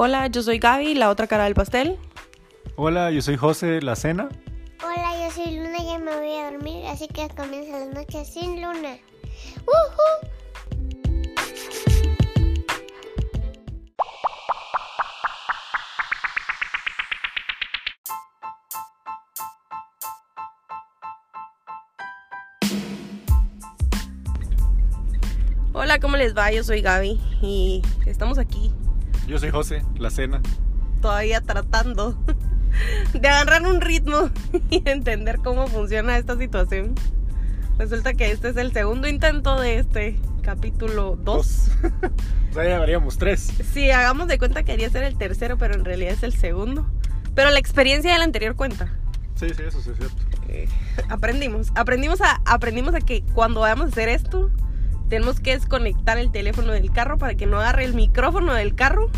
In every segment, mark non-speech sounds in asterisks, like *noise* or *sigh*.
Hola, yo soy Gaby, la otra cara del pastel. Hola, yo soy José, la cena. Hola, yo soy Luna y ya me voy a dormir, así que comienza las noches sin luna. ¡Woohoo! Hola, ¿cómo les va? Yo soy Gaby y estamos aquí Yo soy José, la cena. todavía tratando *laughs* de agarrar un ritmo *laughs* y de entender cómo funciona esta situación. Resulta que este es el segundo intento de este capítulo 2. Dos. *laughs* O sea, ya llevaríamos tres. Sí, hagamos de cuenta que quería ser el tercero, pero en realidad es el segundo. Pero la experiencia del anterior cuenta. Sí, sí, eso sí es cierto. Eh, aprendimos, aprendimos a, aprendimos a que cuando vayamos a hacer esto, tenemos que desconectar el teléfono del carro para que no agarre el micrófono del carro,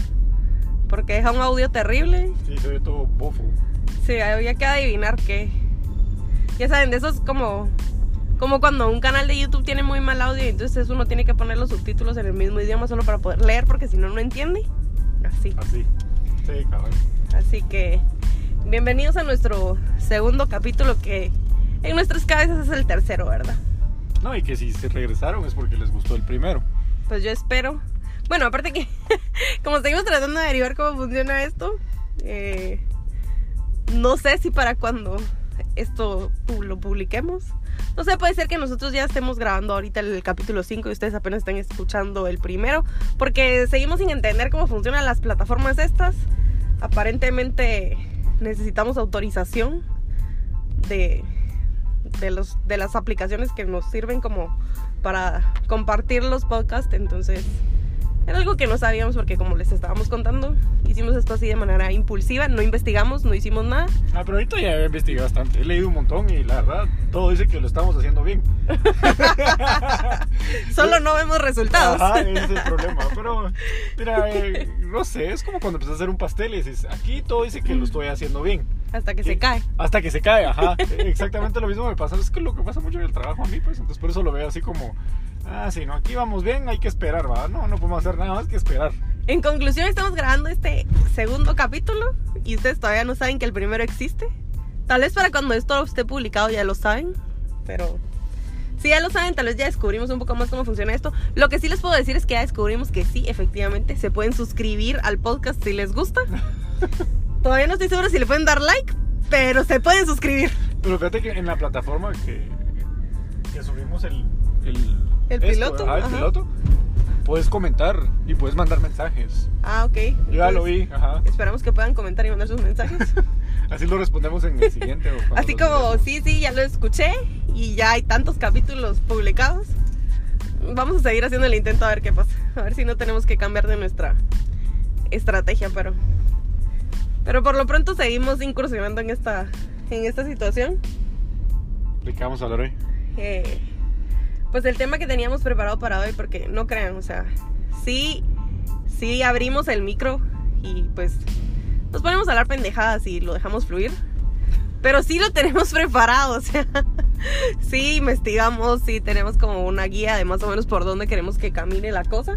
porque deja un audio terrible. Sí, se ve todo bofo. Sí, había que adivinar qué. Ya saben, de esos como, como cuando un canal de YouTube tiene muy mal audio y entonces uno tiene que poner los subtítulos en el mismo idioma solo para poder leer, porque si no, no entiende. Así. Así. Sí, cabrón. Así que bienvenidos a nuestro segundo capítulo que en nuestras cabezas es el tercero, ¿verdad? No, y que si se regresaron es porque les gustó el primero. Pues yo espero. Bueno, aparte que *laughs* como seguimos tratando de averiguar cómo funciona esto, eh, no sé si para cuando esto lo publiquemos. No sé, puede ser que nosotros ya estemos grabando ahorita el capítulo 5 y ustedes apenas estén escuchando el primero, porque seguimos sin entender cómo funcionan las plataformas estas. Aparentemente necesitamos autorización de, de, los, de las aplicaciones que nos sirven como para compartir los podcasts. Entonces, era algo que no sabíamos porque como les estábamos contando, hicimos esto así de manera impulsiva, no investigamos, no hicimos nada. Ah, pero ahorita ya he investigado bastante. He leído un montón y la verdad, todo dice que lo estamos haciendo bien. *laughs* Solo no vemos resultados. Ajá, ese es el problema. Pero, mira, eh, no sé, es como cuando empiezas a hacer un pastel y dices, aquí todo dice que lo estoy haciendo bien. Hasta que se cae. Hasta que se cae, ajá. *laughs* Exactamente lo mismo me pasa. Es que lo que pasa mucho en el trabajo a mí, pues. Entonces por eso lo veo así como, ah, sí, no, aquí vamos bien, hay que esperar, ¿va? No, no podemos hacer nada más que esperar. En conclusión, estamos grabando este segundo capítulo y ustedes todavía no saben que el primero existe. Tal vez para cuando esto esté publicado ya lo saben, pero si ya lo saben, tal vez ya descubrimos un poco más cómo funciona esto. Lo que sí les puedo decir es que ya descubrimos que sí, efectivamente, se pueden suscribir al podcast si les gusta. *laughs* Todavía no estoy segura si le pueden dar like, pero se pueden suscribir. Pero fíjate que en la plataforma que, que subimos el... El, El piloto, ajá, el ajá. piloto, puedes comentar y puedes mandar mensajes. Ah, ok. Yo ya lo vi, ajá. Esperamos que puedan comentar y mandar sus mensajes. *laughs* Así lo respondemos en el siguiente. o Así como, sí, sí, ya lo escuché y ya hay tantos capítulos publicados. Vamos a seguir haciendo el intento a ver qué pasa. A ver si no tenemos que cambiar de nuestra estrategia, pero... Pero por lo pronto seguimos incursionando en esta, en esta situación. ¿De qué vamos a hablar hoy? Eh, pues el tema que teníamos preparado para hoy, porque no crean, o sea, sí, sí abrimos el micro y pues nos ponemos a hablar pendejadas y lo dejamos fluir. Pero sí lo tenemos *laughs* preparado, o sea, sí investigamos, sí tenemos como una guía de más o menos por dónde queremos que camine la cosa.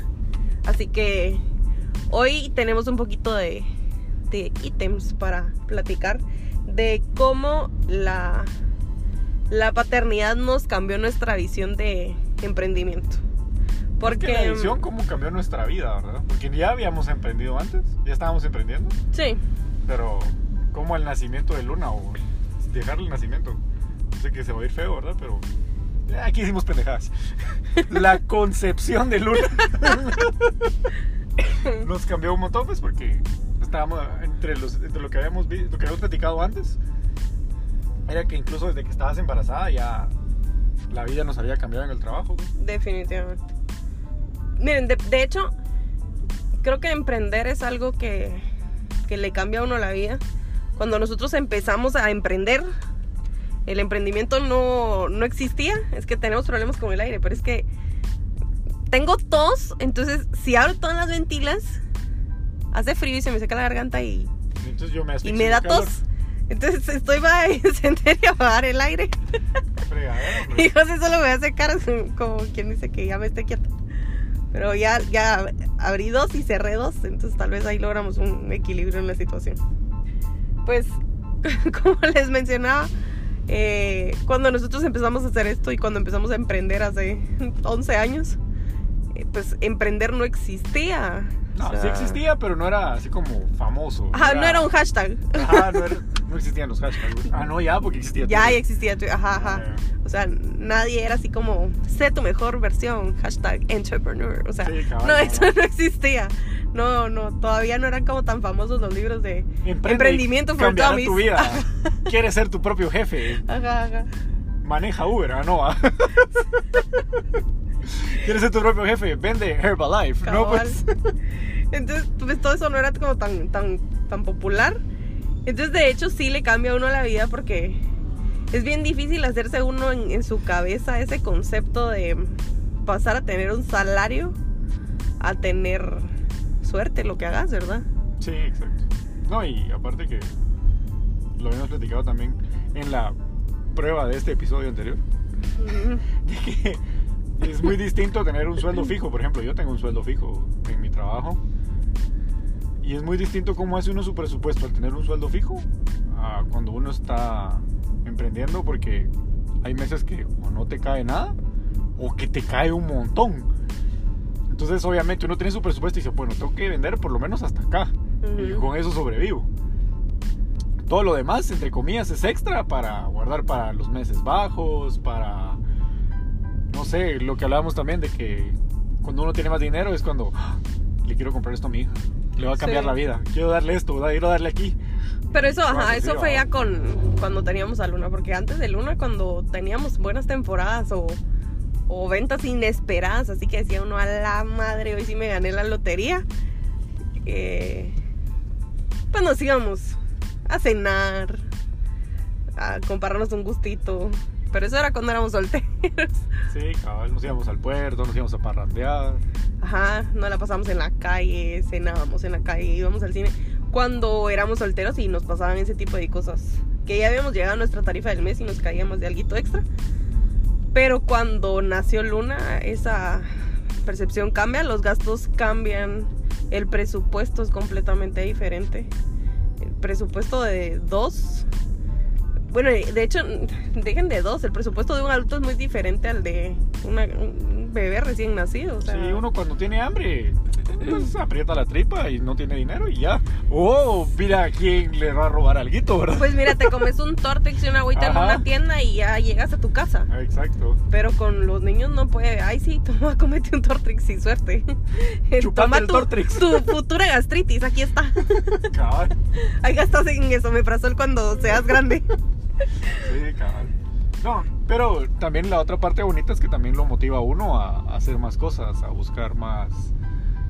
Así que hoy tenemos un poquito de, de ítems para platicar de cómo la, la paternidad nos cambió nuestra visión de emprendimiento. Porque Es que la edición cómo cambió nuestra vida, ¿verdad? Porque ya habíamos emprendido antes, ya estábamos emprendiendo, sí, pero como el nacimiento de Luna o dejarle el nacimiento. No sé que se va a ir feo, ¿verdad? Pero aquí hicimos pendejadas. *laughs* La concepción de Luna *laughs* nos cambió un montón, pues, porque estábamos entre, los, entre lo que habíamos lo que habíamos platicado antes. Era que incluso desde que estabas embarazada ya la vida nos había cambiado en el trabajo. ¿no? definitivamente. Miren, de, de hecho, creo que emprender es algo que, que le cambia a uno la vida. Cuando nosotros empezamos a emprender, el emprendimiento no, no existía. Es que tenemos problemas con el aire, pero es que tengo tos, entonces si abro todas las ventilas, hace frío y se me seca la garganta y, Entonces yo me y me da calor. tos. Entonces estoy para *laughs* encender y apagar el aire. Fregadera, *laughs* hombre. Y José solo me hace caras *laughs* como quien dice que ya me esté quieta. Pero ya, ya abrí dos y cerré dos, entonces tal vez ahí logramos un equilibrio en la situación. Pues, como les mencionaba, eh, cuando nosotros empezamos a hacer esto y cuando empezamos a emprender hace 11 años, pues emprender no existía. No, O sea, sí existía, pero no era así como famoso. Ajá, no era un hashtag. Ajá, no, era- no existían los hashtags. Ah, no, ya, porque existía. Ya, ya existía. Ajá, ajá. Ah, O sea, nadie era así como, sé tu mejor versión, hashtag entrepreneur. O sea, Sí, no, eso *laughs* no existía. No, no, todavía no eran como tan famosos los libros de Emprende emprendimiento dummies. tu vida. *laughs* Quieres ser tu propio jefe. Ajá, ajá. Maneja Uber, ah, no. *laughs* *laughs* Quieres ser tu propio jefe. Vende Herbalife. No, pues. *laughs* Entonces, pues todo eso no era como tan, tan, tan popular. Entonces, de hecho, sí le cambia a uno la vida porque es bien difícil hacerse uno en, en su cabeza ese concepto de pasar a tener un salario a tener suerte, lo que hagas, ¿verdad? Sí, exacto. No, y aparte que lo habíamos platicado también en la prueba de este episodio anterior. *laughs* De que es muy distinto tener un sueldo fijo. Por ejemplo, yo tengo un sueldo fijo en mi trabajo. Y es muy distinto cómo hace uno su presupuesto al tener un sueldo fijo a cuando uno está emprendiendo porque hay meses que o no te cae nada o que te cae un montón. Entonces obviamente uno tiene su presupuesto y dice, bueno, tengo que vender por lo menos hasta acá. Y con eso sobrevivo. Todo lo demás, entre comillas, es extra para guardar para los meses bajos, para... No sé, lo que hablábamos también de que cuando uno tiene más dinero es cuando "Ah, le quiero comprar esto a mi hija. Le va a cambiar Sí. la vida. Quiero darle esto, quiero darle aquí. Pero eso, ajá, eso fue ya con cuando teníamos a Luna, porque antes de Luna, cuando teníamos buenas temporadas o, o ventas inesperadas, así que decía uno a la madre, hoy sí me gané la lotería, eh, pues nos íbamos a cenar, a comprarnos un gustito, pero eso era cuando éramos solteros, Sí, cabal, nos íbamos al puerto, nos íbamos a parrandear. ajá, no la pasamos en la calle, cenábamos en la calle, íbamos al cine, cuando éramos solteros y nos pasaban ese tipo de cosas. Que ya habíamos llegado a nuestra tarifa del mes y nos caíamos de algo extra. Pero cuando nació Luna, esa percepción cambia, los gastos cambian, el presupuesto es completamente diferente. El presupuesto de dos, bueno, de hecho, *laughs* dejen de dos, el presupuesto de un adulto es muy diferente al de una- un bebé recién nacido. o sea, Sí, uno cuando tiene hambre, pues aprieta la tripa y no tiene dinero y ya. Oh, mira a quién le va a robar algo, ¿verdad? Pues mira, te comes un *laughs* Tortex y una agüita en una tienda y ya llegas a tu casa. Exacto. Pero con los niños no puede. Ay, sí, *laughs* toma, comete un Tortrix y suerte. Chupate toma el tu, Tortrix. tu futura gastritis, aquí está. Cabal. Ahí gastas en eso, me cuando seas grande. Sí, cabal. No, pero también la otra parte bonita es que también lo motiva a uno a, a hacer más cosas, a buscar más,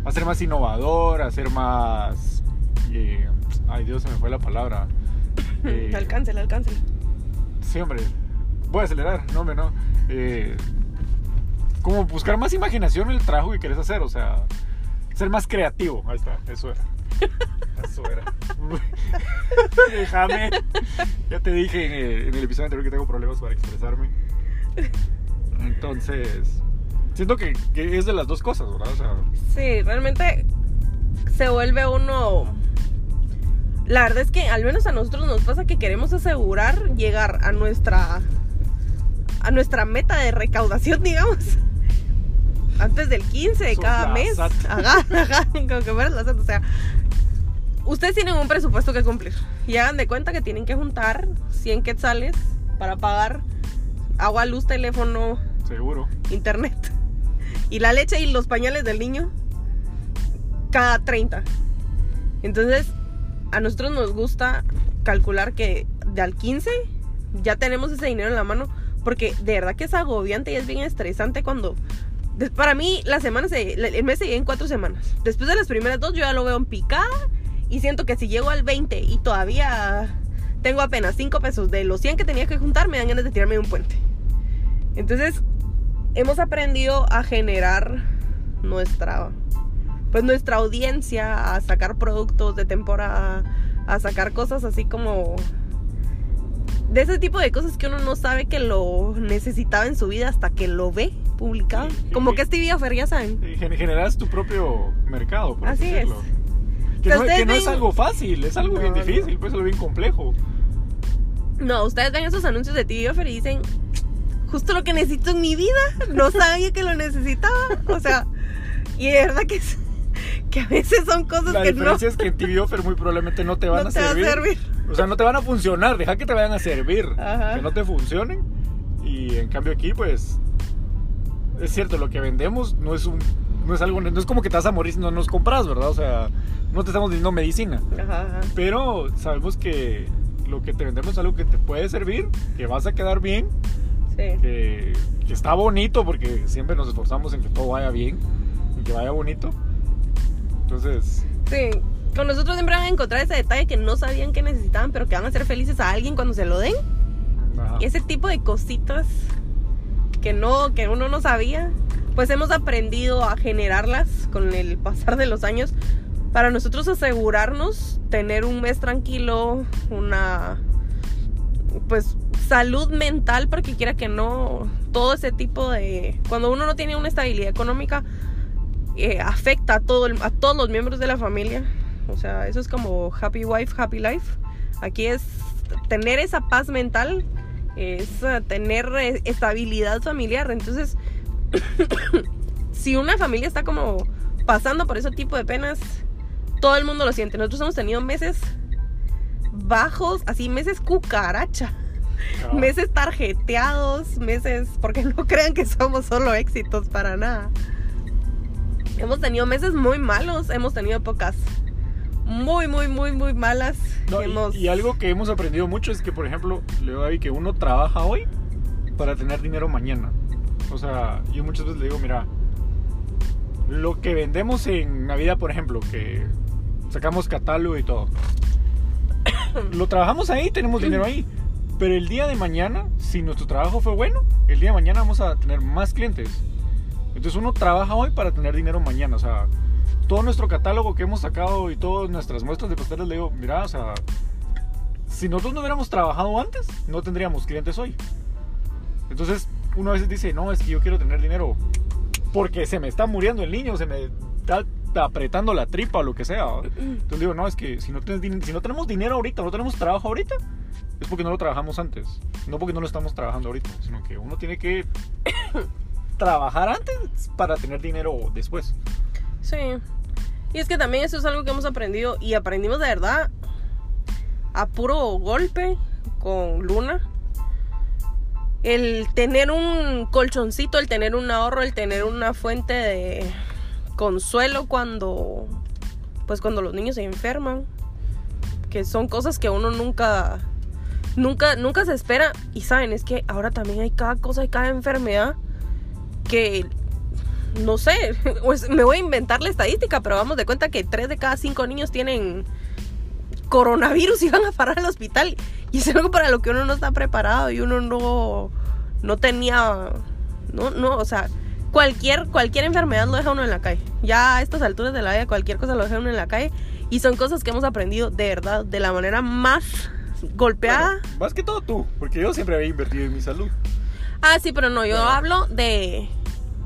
a ser más innovador, a ser más... eh, ay Dios, se me fue la palabra. *laughs* Eh, Alcáncela, alcáncela. Sí, hombre. Voy a acelerar, no, hombre, no. Eh, como buscar más imaginación en el trabajo que quieres hacer, o sea, ser más creativo. Ahí está, eso era. *laughs* Eso era. *laughs* Déjame. Ya te dije en el, en el episodio anterior que tengo problemas para expresarme. Entonces, siento que, que es de las dos cosas, ¿verdad? O sea, Sí, realmente se vuelve uno. La verdad es que al menos a nosotros nos pasa que queremos asegurar llegar a nuestra a nuestra meta de recaudación, *laughs* digamos, antes del 15 de cada mes. Ajá, ajá, como que fueras la SAT, O sea, ustedes tienen un presupuesto que cumplir y hagan de cuenta que tienen que juntar 100 quetzales para pagar agua, luz, teléfono, seguro. internet y la leche y los pañales del niño cada 30. Entonces, a nosotros nos gusta calcular que de al 15 ya tenemos ese dinero en la mano porque de verdad que es agobiante y es bien estresante cuando para mí la semana se, el mes se en cuatro semanas. Después de las primeras dos yo ya lo veo en picada y siento que si llego al 20 y todavía tengo apenas 5 pesos de los 100 que tenía que juntar, me dan ganas de tirarme de un puente. Entonces, hemos aprendido a generar nuestra pues nuestra audiencia a sacar productos de temporada, a sacar cosas así como de ese tipo de cosas que uno no sabe que lo necesitaba en su vida hasta que lo ve publicada. Sí, Como que es TV Offer, ya saben. Y generas tu propio mercado, por así, Así es. decirlo. Que, no, ustedes que no es algo fácil, es algo bien No, difícil, pues es algo bien complejo. No, ustedes ven esos anuncios de TV Offer y dicen, justo lo que necesito en mi vida, no sabía que lo necesitaba. O sea, y de verdad que, es- que a veces son cosas La que no, diferencia es que en TV Offer muy probablemente no te *laughs* van no a, te va a servir. servir. O sea, no te van a funcionar, deja que te vayan a servir, Ajá. que no te funcionen. Y en cambio aquí, pues, es cierto, lo que vendemos no es un, no es algo, no es como que te vas a morir si no nos compras, ¿verdad? O sea, no te estamos vendiendo medicina, Ajá, ajá. pero sabemos que lo que te vendemos es algo que te puede servir, que vas a quedar bien, Sí. que, que está bonito, porque siempre nos esforzamos en que todo vaya bien, en que vaya bonito. Entonces, Sí, con nosotros siempre van a encontrar ese detalle que no sabían que necesitaban, pero que van a ser felices a alguien cuando se lo den. ajá. Y ese tipo de cositas que no, que uno no sabía, pues hemos aprendido a generarlas con el pasar de los años para nosotros asegurarnos tener un mes tranquilo, una pues salud mental, porque quiera que no, todo ese tipo de cuando uno no tiene una estabilidad económica eh, afecta a todo a todos los miembros de la familia. O sea, eso es como happy wife, happy life. Aquí es tener esa paz mental, es tener eh, estabilidad familiar. Entonces, *coughs* si una familia está como pasando por ese tipo de penas, todo el mundo lo siente. Nosotros hemos tenido meses bajos, así meses cucaracha, Ah. meses tarjeteados, meses, porque no *laughs* crean que somos solo éxitos para nada. Hemos tenido meses muy malos, hemos tenido épocas muy, muy, muy, muy malas. No, y- Hemos- y, algo que hemos aprendido mucho es que, por ejemplo, le Gaby que uno trabaja hoy para tener dinero mañana. O sea, yo muchas veces le digo, mira, lo que vendemos en Navidad, por ejemplo, que sacamos catálogo y todo, *coughs* lo trabajamos ahí, tenemos dinero ahí. Pero el día de mañana, si nuestro trabajo fue bueno, el día de mañana vamos a tener más clientes. Entonces uno trabaja hoy para tener dinero mañana. O sea, todo nuestro catálogo que hemos sacado y todas nuestras muestras de pasteles, le digo, mira, o sea, si nosotros no hubiéramos trabajado antes, no tendríamos clientes hoy. Entonces, uno a veces dice, no, es que yo quiero tener dinero porque se me está muriendo el niño, se me está apretando la tripa o lo que sea. ¿va? Entonces digo, no, es que si no, din- si no tenemos dinero ahorita, no tenemos trabajo ahorita, es porque no lo trabajamos antes. No porque no lo estamos trabajando ahorita, sino que uno tiene que *coughs* trabajar antes para tener dinero después. Sí. Y es que también eso es algo que hemos aprendido y aprendimos de verdad a puro golpe con Luna. El tener un colchoncito, el tener un ahorro, el tener una fuente de consuelo cuando pues cuando los niños se enferman, que son cosas que uno nunca nunca nunca se espera. Y saben, es que ahora también hay cada cosa y cada enfermedad que no sé, *laughs* pues me voy a inventar la estadística, pero vamos de cuenta que 3 de cada 5 niños tienen coronavirus *laughs* y van a parar al hospital. Y es algo para lo que uno no está preparado y uno no, no tenía, no, no, o sea, cualquier, cualquier enfermedad lo deja uno en la calle. Ya a estas alturas de la vida, cualquier cosa lo deja uno en la calle. Y son cosas que hemos aprendido de verdad, de la manera más golpeada. Bueno, más que todo tú, porque yo siempre había invertido en mi salud. Ah, sí, pero no, yo Pero- hablo de,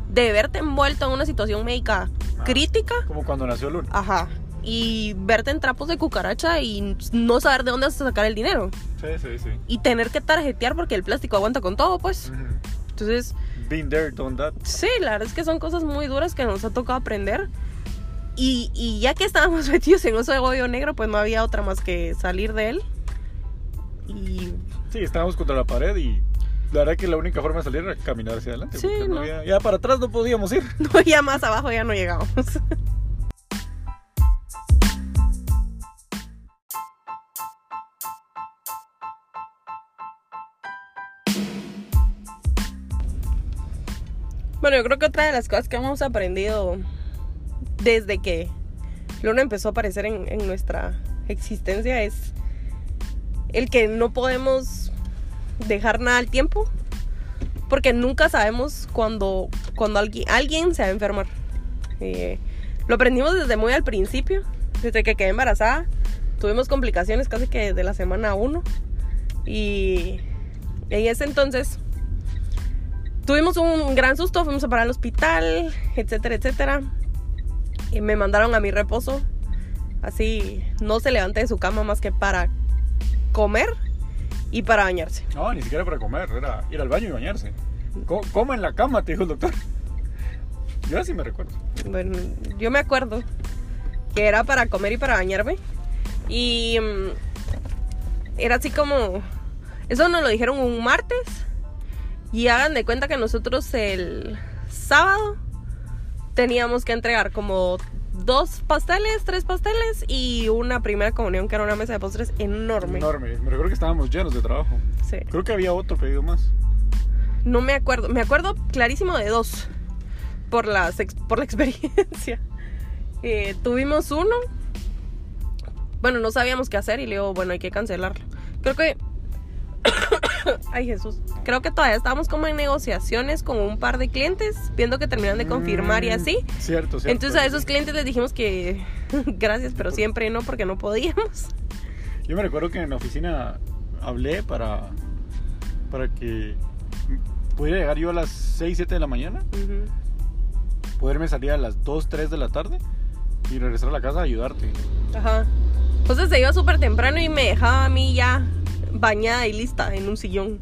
de verte envuelto en una situación médica Ah. crítica. Como cuando nació Luna. Ajá. Y verte en trapos de cucaracha y no saber de dónde vas a sacar el dinero. Sí, sí, sí. Y tener que tarjetear porque el plástico aguanta con todo, pues. Ujú. Entonces, Been there, done that. sí, la verdad es que son cosas muy duras que nos ha tocado aprender. Y, y ya que estábamos *laughs* metidos en ese hoyo negro, pues no había otra más que salir de él. Y Sí, estábamos contra la pared y la verdad que la única forma de salir era caminar hacia adelante. Sí, no no. había- ya para atrás no podíamos ir. *laughs* no, ya más abajo ya no llegamos. *laughs* Bueno, yo creo que otra de las cosas que hemos aprendido desde que Luna empezó a aparecer en, nuestra existencia es el que no podemos dejar nada al tiempo porque nunca sabemos cuando, cuando alguien, alguien se va a enfermar. Eh, lo aprendimos desde muy al principio, desde que quedé embarazada. Tuvimos complicaciones casi que de la semana 1. Y en ese entonces, tuvimos un gran susto, fuimos a parar al hospital, etcétera, etcétera. Y me mandaron a mi reposo. Así, no se levante de su cama más que para comer y para bañarse. No, ni siquiera para comer, era ir al baño y bañarse. Co- Coma en la cama, te dijo el doctor. Yo así me recuerdo. Bueno, yo me acuerdo que era para comer y para bañarme. Y mm, era así como... Eso nos lo dijeron un martes. Y hagan de cuenta que nosotros el sábado teníamos que entregar como dos pasteles, tres pasteles y una primera comunión que era una mesa de postres enorme. Enorme. Me recuerdo que estábamos llenos de trabajo. Sí. Creo que había otro pedido más. No me acuerdo. Me acuerdo clarísimo de dos. Por, las por la *laughs* experiencia. Eh, tuvimos uno. Bueno, no sabíamos qué hacer y le digo, bueno, hay que cancelarlo. Creo que... *laughs* Ay, Jesús. Creo que todavía estábamos como en negociaciones con un par de clientes, viendo que terminan de confirmar y Mm, así. Cierto, cierto. Entonces a esos clientes les dijimos que *laughs* gracias, pero siempre no, porque no podíamos. Yo me recuerdo que en la oficina hablé para, para que pudiera llegar yo a las 6, 7 de la mañana, poderme salir a las 2, 3 de la tarde y regresar a la casa a ayudarte. Ajá. Entonces se iba súper temprano y me dejaba a mí ya bañada y lista en un sillón.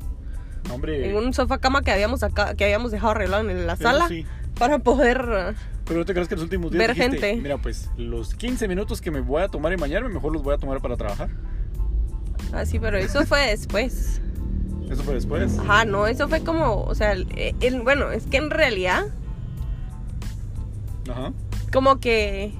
Hombre, En un sofá cama que habíamos acá, que habíamos dejado arreglado en la sala sí. para poder uh, Pero no te creas que en los últimos días Ver dijiste, gente. mira pues los 15 minutos que me voy a tomar y bañarme, mejor los voy a tomar para trabajar. así, pero eso fue después. Eso fue después. Ajá, no, eso fue como, o sea, el- el- bueno, es que en realidad Ajá. como que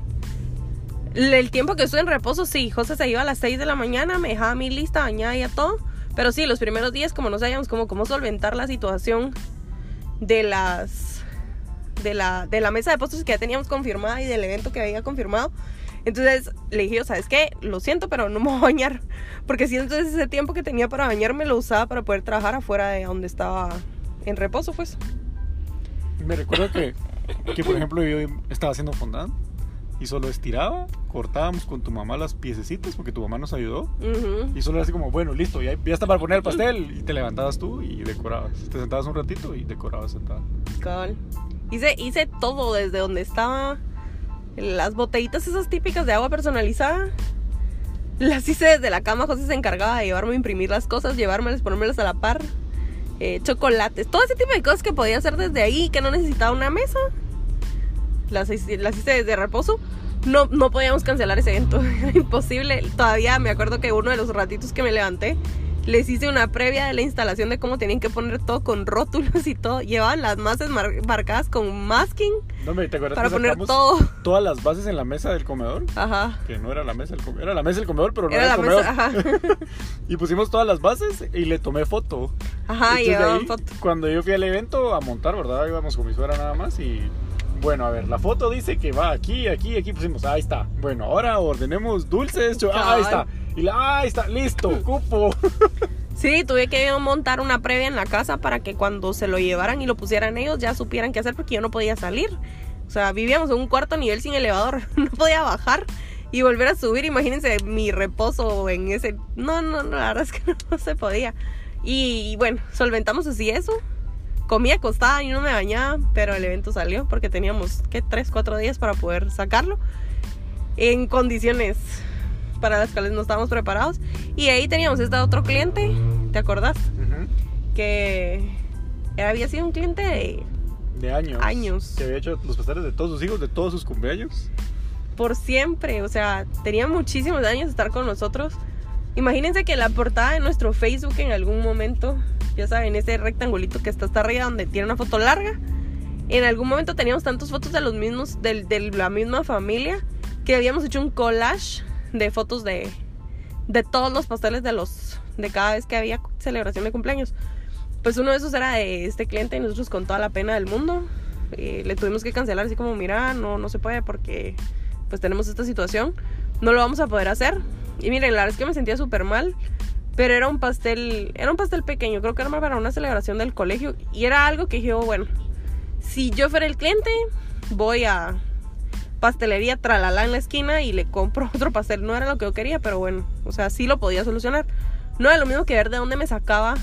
el tiempo que estuve en reposo, sí, José se iba a las 6 de la mañana, me dejaba mí lista, bañada y a todo. Pero sí, los primeros días, como no sabíamos cómo, cómo solventar la situación de las de la, de la mesa de postres que ya teníamos confirmada y del evento que había confirmado. Entonces le dije, ¿sabes qué? Lo siento, pero no me voy a bañar. Porque si entonces ese tiempo que tenía para bañarme lo usaba para poder trabajar afuera de donde estaba en reposo, pues. Me recuerdo que, que, por ejemplo, yo estaba haciendo fondant y solo estiraba, cortábamos con tu mamá las piececitas porque tu mamá nos ayudó. Y solo era así como, bueno, listo, ya, ya está para poner el pastel. Y te levantabas tú y decorabas. Te sentabas un ratito y decorabas sentada. Cabal. Hice, hice todo desde donde estaba. Las botellitas esas típicas de agua personalizada. Las hice desde la cama. José se encargaba de llevarme a imprimir las cosas, llevármelas, ponérmelas a la par. Eh, chocolates, todo ese tipo de cosas que podía hacer desde ahí, que no necesitaba una mesa. Las, hice- las hice desde reposo. No, no podíamos cancelar ese evento, *laughs* era imposible. Todavía me acuerdo que uno de los ratitos que me levanté, les hice una previa de la instalación de cómo tenían que poner todo con rótulos y todo. Llevaban las masas mar- marcadas con masking No me te acuerdas para que poner todo. *laughs* todas las bases en la mesa del comedor. Ajá. Que no era la mesa del comedor. Era la mesa del comedor, pero no Era era, la el comedor. mesa, ajá. *laughs* Y pusimos todas las bases y le tomé foto. Ajá, Entonces, llevaban ahí, foto. Cuando yo fui al evento a montar, ¿verdad? Íbamos con mi suegra nada más y... Bueno, a ver, la foto dice que va aquí, aquí, aquí pusimos, ahí está. Bueno, ahora ordenemos dulces, ah, ahí está. Y la, ahí está, listo, cupo. *laughs* Sí, tuve que montar una previa en la casa para que cuando se lo llevaran y lo pusieran ellos ya supieran qué hacer porque yo no podía salir. O sea, vivíamos en un cuarto nivel sin elevador, *laughs* no podía bajar y volver a subir. Imagínense mi reposo en ese... No, no, no, la verdad es que *laughs* no, se podía. Y, y bueno, solventamos así eso. Comí acostada y no me bañaba, pero el evento salió porque teníamos, ¿qué? Tres, cuatro días para poder sacarlo en condiciones para las cuales no estábamos preparados. Y ahí teníamos este otro cliente, ¿te acordás? Que había sido un cliente de De años. Años. Que había hecho los pasteles de todos sus hijos, de todos sus cumpleaños. por siempre, o sea, tenía muchísimos años de estar con nosotros. Imagínense que la portada de nuestro Facebook en algún momento, ya saben, ese rectangulito que está hasta arriba donde tiene una foto larga, en algún momento teníamos tantas fotos de los mismos, del- de, la misma familia, que habíamos hecho un collage de fotos de, de todos los pasteles de los, de cada vez que había celebración de cumpleaños. Pues uno de esos era de este cliente y nosotros con toda la pena del mundo eh, le tuvimos que cancelar así como, mira, no, no se puede porque pues tenemos esta situación, no lo vamos a poder hacer. Y miren, la verdad es que me sentía súper mal, pero era un pastel, era un pastel pequeño, creo que era para una celebración del colegio y era algo que oh, bueno, si yo fuera el cliente, voy a pastelería Tralala en la esquina y le compro *laughs* otro pastel. No era lo que yo quería, pero bueno, o sea, sí lo podía solucionar. No era lo mismo que ver de dónde me sacaba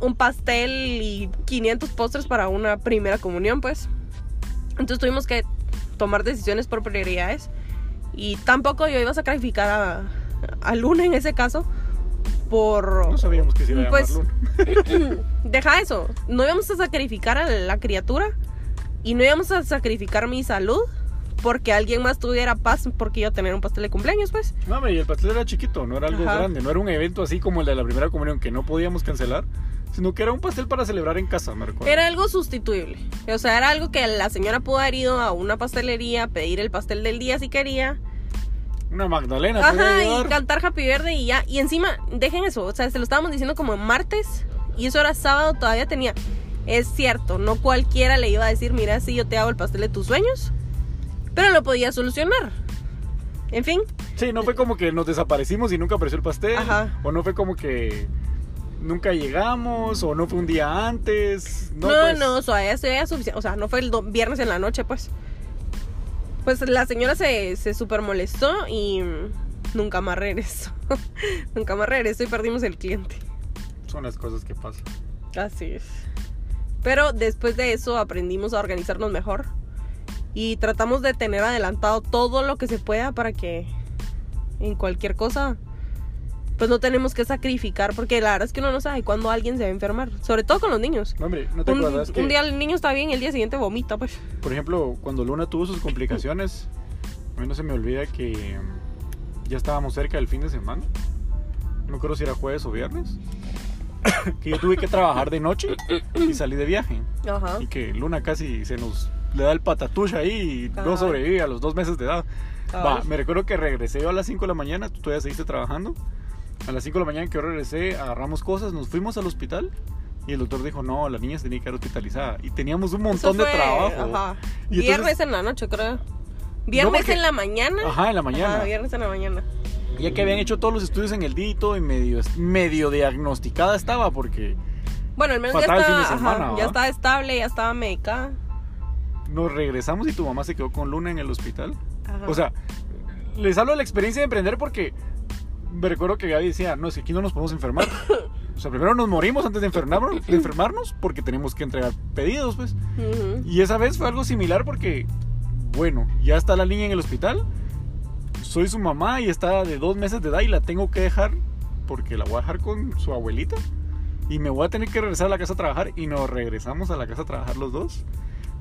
un pastel y 500 postres para una primera comunión, pues. Entonces tuvimos que tomar decisiones por prioridades. Y tampoco yo iba a sacrificar a, a Luna en ese caso por... No sabíamos que se iba a Pues- *clears throat* Luna. Deja eso. No íbamos a sacrificar a la criatura y no íbamos a sacrificar mi salud porque alguien más tuviera paz porque iba a tener un pastel de cumpleaños, pues. No, y el pastel era chiquito, no era algo Ajá. grande, no era un evento así como el de la primera comunión que no podíamos cancelar, sino que era un pastel para celebrar en casa, me recuerdo. Era algo sustituible. O sea, era algo que la señora pudo haber ido a una pastelería, pedir el pastel del día si quería. Una Magdalena, Ajá, y cantar Happy Verde y ya. Y encima, dejen eso. O sea, se lo estábamos diciendo como en martes y eso era sábado, todavía tenía. Es cierto, no cualquiera le iba a decir, mira, si yo te hago el pastel de tus sueños. Pero lo podía solucionar. En fin, Sí, no fue como que nos desaparecimos y nunca apareció el pastel. Ajá. O no fue como que nunca llegamos, o no fue un día antes. No, no, pues, no, o sea, eso suficiente. O sea, no fue el viernes en la noche, pues. Pues la señora se, se super molestó y nunca más regresó. *laughs* nunca más regresó y perdimos el cliente. Son las cosas que pasan. Así es. Pero después de eso aprendimos a organizarnos mejor y tratamos de tener adelantado todo lo que se pueda para que en cualquier cosa pues no tenemos que sacrificar porque la verdad es que uno no sabe cuándo alguien se va a enfermar, sobre todo con los niños. No, hombre, ¿no te Un, acuerdas que, un día el niño está bien y el día siguiente vomita, pues. por ejemplo, cuando Luna tuvo sus complicaciones, a mí no se me olvida que mm, ya estábamos cerca del fin de semana. No creo si era jueves o viernes. *coughs* que yo tuve que trabajar de noche y salí de viaje. Ajá. Y que Luna casi se nos le da el patatush ahí y no Cabal. sobrevive a los dos meses de edad. Va, me recuerdo que regresé yo a las 5 de la mañana, tú todavía seguiste trabajando. A las 5 de la mañana que yo regresé, agarramos cosas, nos fuimos al hospital y el doctor dijo, no, la niña se tenía que quedar hospitalizada. Y teníamos un montón de trabajo. Ajá. Y Viernes entonces- en la noche, creo. Viernes porque- en la mañana. Ajá, en la mañana. Ajá, viernes en la mañana. Ya que habían hecho todos los estudios en el día y todo, y medio, medio diagnosticada estaba porque Bueno, al menos ya estaba, ya estaba estable, ya estaba medicada. nos regresamos y tu mamá se quedó con Luna en el hospital. Ajá. O sea, les hablo de la experiencia de emprender porque me recuerdo que Gaby decía, no, es que aquí no nos podemos enfermar. *coughs* O sea, primero nos morimos antes de enfermarnos, de *coughs* enfermarnos porque tenemos que entregar pedidos, pues. Y esa vez fue algo similar porque, bueno, ya está la niña en el hospital, soy su mamá y está de dos meses de edad y la tengo que dejar porque la voy a dejar con su abuelita y me voy a tener que regresar a la casa a trabajar y nos regresamos a la casa a trabajar los dos.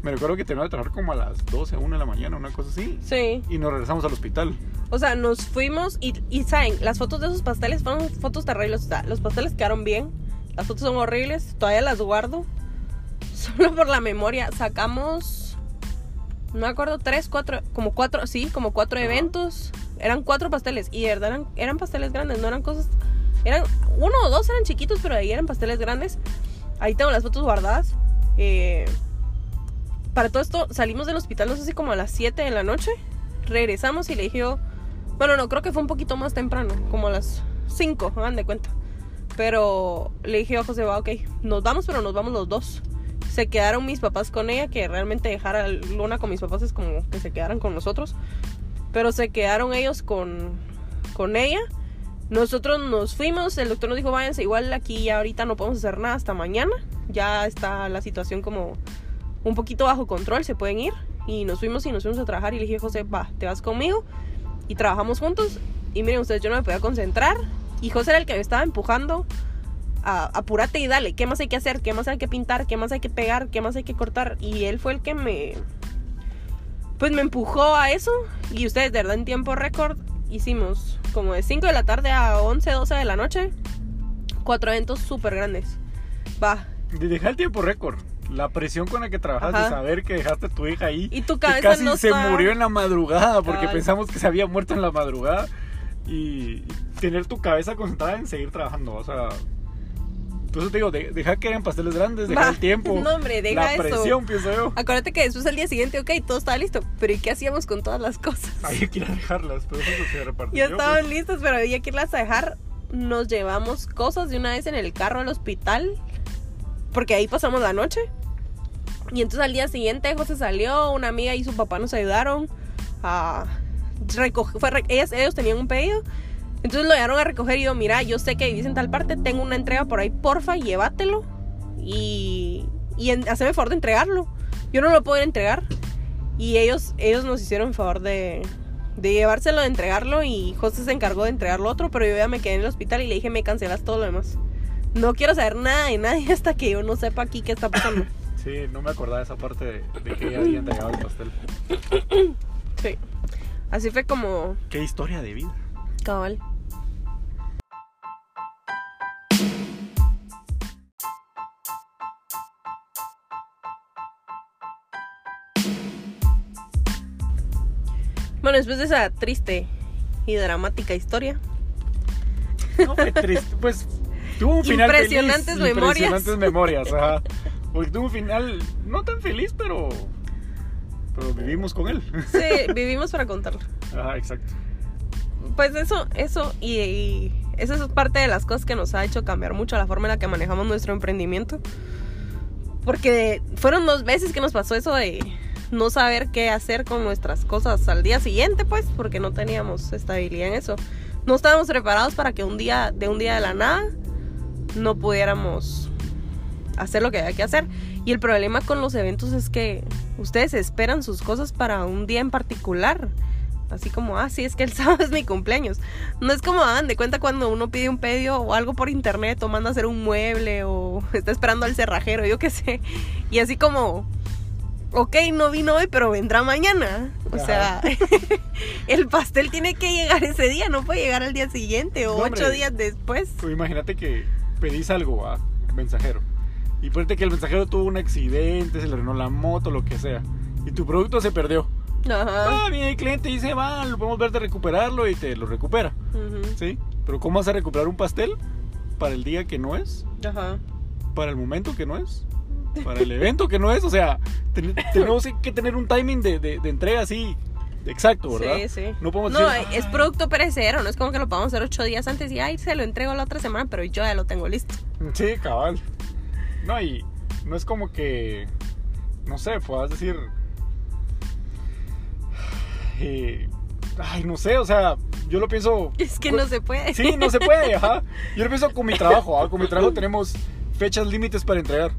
Me recuerdo que teníamos que trabajar como a las 12, 1 de la mañana, una cosa así. Sí. Y nos regresamos al hospital. O sea, nos fuimos y, y saben, las fotos de esos pasteles fueron fotos terribles. O sea, los pasteles quedaron bien. Las fotos son horribles. Todavía las guardo. *laughs* Solo por la memoria. Sacamos. No me acuerdo, tres, cuatro, como cuatro, sí, como cuatro Ajá. eventos. Eran cuatro pasteles. Y de verdad eran, eran pasteles grandes, no eran cosas. Eran, uno o dos eran chiquitos, pero ahí eran pasteles grandes. Ahí tengo las fotos guardadas. Eh, para todo esto salimos del hospital, no sé como a las 7 de la noche. Regresamos y le dije bueno, no, creo que fue un poquito más temprano, como a las 5, hagan de cuenta. Pero le dije yo a José, va, ok, nos vamos, pero nos vamos los dos. Se quedaron mis papás con ella, que realmente dejar a Luna con mis papás es como que se quedaran con nosotros. Pero se quedaron ellos con, con ella. Nosotros nos fuimos, el doctor nos dijo, váyanse, igual aquí ya ahorita no podemos hacer nada hasta mañana. Ya está la situación como un poquito bajo control, se pueden ir. Y nos fuimos y nos fuimos a trabajar y le dije, José, va, te vas conmigo. Y trabajamos juntos. Y miren ustedes, yo no me podía concentrar. Y José era el que me estaba empujando. A, apúrate y dale, ¿qué más hay que hacer? ¿Qué más hay que pintar? ¿Qué más hay que pegar? ¿Qué más hay que cortar? Y él fue el que me... Pues me empujó a eso. Y ustedes, de verdad, en tiempo récord, hicimos como de 5 de la tarde a 11, 12 de la noche. Cuatro eventos súper grandes. Va, De dejar el tiempo récord. La presión con la que trabajaste, Ajá. saber que dejaste a tu hija ahí. Y tu que cabeza casi no se está- murió en la madrugada porque Cabal. pensamos que se había muerto en la madrugada. Y tener tu cabeza concentrada en seguir trabajando. O sea, por eso te digo, de- deja que hayan pasteles grandes, deja el tiempo. *laughs* No, hombre, deja la eso. presión, pienso yo. Acuérdate que después al día siguiente, ok, todo estaba listo. Pero ¿y qué hacíamos con todas las cosas? Hay que ir a dejarlas, pero eso se repartió. Ya estaban listas, pero había que irlas a dejar. Nos llevamos cosas de una vez en el carro al hospital. Porque ahí pasamos la noche. Y entonces al día siguiente José salió, una amiga y su papá nos ayudaron a recoger. Fue, ellos tenían un pedido Entonces lo llegaron a recoger y yo, mira, yo sé que vivís en tal parte, tengo una entrega por ahí, porfa, llévatelo y, y en- haceme el favor de entregarlo. Yo no lo puedo entregar. Y ellos, ellos nos hicieron favor de, de llevárselo, de entregarlo y José se encargó de entregar lo otro, pero yo ya me quedé en el hospital y le dije, me cancelas todo lo demás. No quiero saber nada de nadie *laughs* hasta que yo no sepa aquí qué está pasando. Sí, no me acordaba de esa parte de, de que ella había entregado el pastel. *coughs* Sí. Así fue como Qué historia de vida. cabal. Bueno, después de esa triste y dramática historia, No fue triste, pues tuvo un final Impresionantes feliz, memorias. Impresionantes memorias, ajá. *laughs* Porque tuvo un final no tan feliz, pero pero vivimos con él. *laughs* sí, vivimos para contarlo. Ajá, exacto. Pues eso, eso y, y esa es parte de las cosas que nos ha hecho cambiar mucho la forma en la que manejamos nuestro emprendimiento. Porque fueron dos veces que nos pasó eso de no saber qué hacer con nuestras cosas al día siguiente, pues, porque no teníamos estabilidad en eso. No estábamos preparados para que un día, de un día de la nada, no pudiéramos hacer lo que había que hacer. Y el problema con los eventos es que ustedes esperan sus cosas para un día en particular. Así como, ah, sí, es que el *laughs* sábado es mi cumpleaños. No es como hagan de cuenta cuando uno pide un pedido o algo por internet o manda a hacer un mueble o *laughs* está esperando al cerrajero, yo qué sé. Y así como, ok, no vino hoy, pero vendrá mañana. O Ajá. sea, *laughs* el pastel tiene que llegar ese día, no puede llegar al día siguiente o No, hombre. ocho días después. Pues imagínate que pedís algo a mensajero. Y ponte que el mensajero tuvo un accidente, se le arruinó la moto, lo que sea. Y tu producto se perdió. Ajá. Ah, viene el cliente y dice, va, lo podemos ver de recuperarlo y te lo recupera. Ujú. ¿Sí? Pero ¿cómo vas a recuperar un pastel para el día que no es? Ajá. ¿Para el momento que no es? ¿Para el evento que no es? O sea, ten- tenemos *laughs* que tener un timing de, de- de entrega así exacto, ¿verdad? Sí, sí. No podemos No, decir, es producto perecedero, no es como que lo podamos hacer ocho días antes y ay, se lo entrego la otra semana, pero yo ya lo tengo listo. Sí, cabal. No, y no es como que, no sé, puedas decir... eh, ay, no sé, o sea, yo lo pienso... Es que no se puede. Sí, no se puede, ajá. Yo lo pienso con mi trabajo, ¿ah? con mi trabajo tenemos fechas límites para entregar.